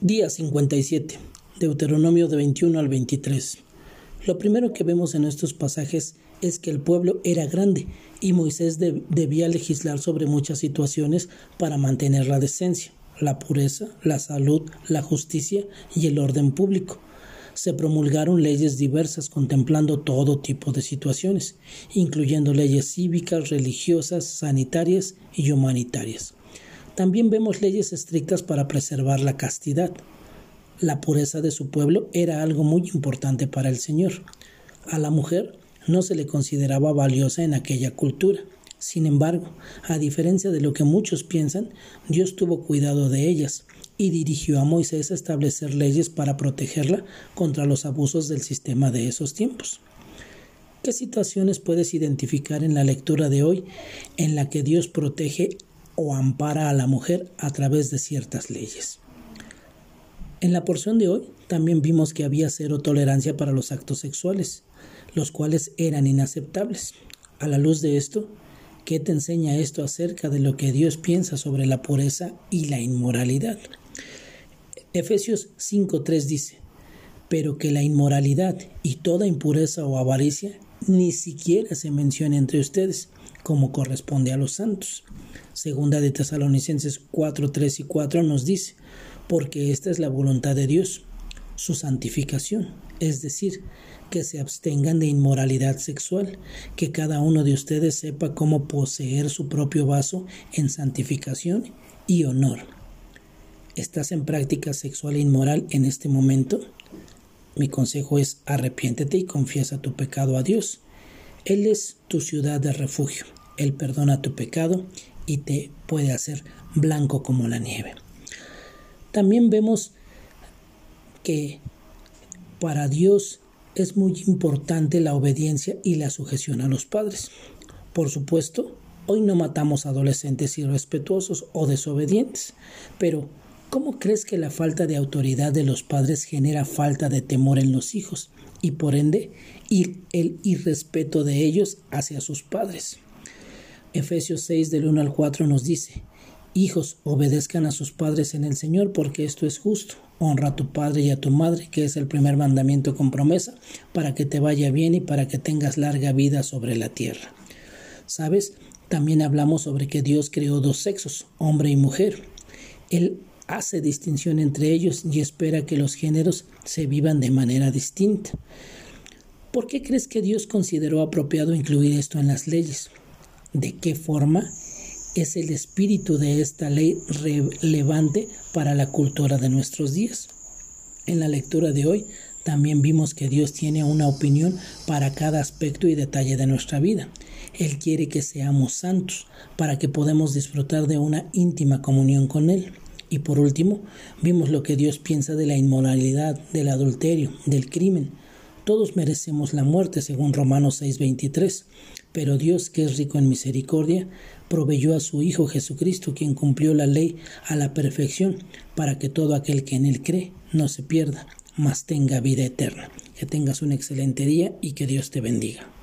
Día 57. Deuteronomio de 21 al 23. Lo primero que vemos en estos pasajes es que el pueblo era grande y Moisés debía legislar sobre muchas situaciones para mantener la decencia, la pureza, la salud, la justicia y el orden público. Se promulgaron leyes diversas contemplando todo tipo de situaciones, incluyendo leyes cívicas, religiosas, sanitarias y humanitarias. También vemos leyes estrictas para preservar la castidad. La pureza de su pueblo era algo muy importante para el Señor. A la mujer no se le consideraba valiosa en aquella cultura. Sin embargo, a diferencia de lo que muchos piensan, Dios tuvo cuidado de ellas y dirigió a Moisés a establecer leyes para protegerla contra los abusos del sistema de esos tiempos. ¿Qué situaciones puedes identificar en la lectura de hoy en la que Dios protege o ampara a la mujer a través de ciertas leyes. En la porción de hoy también vimos que había cero tolerancia para los actos sexuales, los cuales eran inaceptables. A la luz de esto, ¿qué te enseña esto acerca de lo que Dios piensa sobre la pureza y la inmoralidad? Efesios 5.3 dice, pero que la inmoralidad y toda impureza o avaricia ni siquiera se mencione entre ustedes, como corresponde a los santos. Segunda de Tesalonicenses 4, 3 y 4 nos dice, porque esta es la voluntad de Dios, su santificación, es decir, que se abstengan de inmoralidad sexual, que cada uno de ustedes sepa cómo poseer su propio vaso en santificación y honor. ¿Estás en práctica sexual e inmoral en este momento? Mi consejo es arrepiéntete y confiesa tu pecado a Dios. Él es tu ciudad de refugio. Él perdona tu pecado y te puede hacer blanco como la nieve. También vemos que para Dios es muy importante la obediencia y la sujeción a los padres. Por supuesto, hoy no matamos adolescentes irrespetuosos o desobedientes, pero ¿cómo crees que la falta de autoridad de los padres genera falta de temor en los hijos y por ende el irrespeto de ellos hacia sus padres? Efesios 6 del 1 al 4 nos dice, Hijos, obedezcan a sus padres en el Señor, porque esto es justo. Honra a tu padre y a tu madre, que es el primer mandamiento con promesa, para que te vaya bien y para que tengas larga vida sobre la tierra. ¿Sabes? También hablamos sobre que Dios creó dos sexos, hombre y mujer. Él hace distinción entre ellos y espera que los géneros se vivan de manera distinta. ¿Por qué crees que Dios consideró apropiado incluir esto en las leyes? de qué forma es el espíritu de esta ley relevante para la cultura de nuestros días. En la lectura de hoy también vimos que Dios tiene una opinión para cada aspecto y detalle de nuestra vida. Él quiere que seamos santos para que podamos disfrutar de una íntima comunión con Él. Y por último, vimos lo que Dios piensa de la inmoralidad, del adulterio, del crimen, todos merecemos la muerte, según Romanos 6:23, pero Dios, que es rico en misericordia, proveyó a su Hijo Jesucristo, quien cumplió la ley a la perfección, para que todo aquel que en él cree no se pierda, mas tenga vida eterna. Que tengas un excelente día y que Dios te bendiga.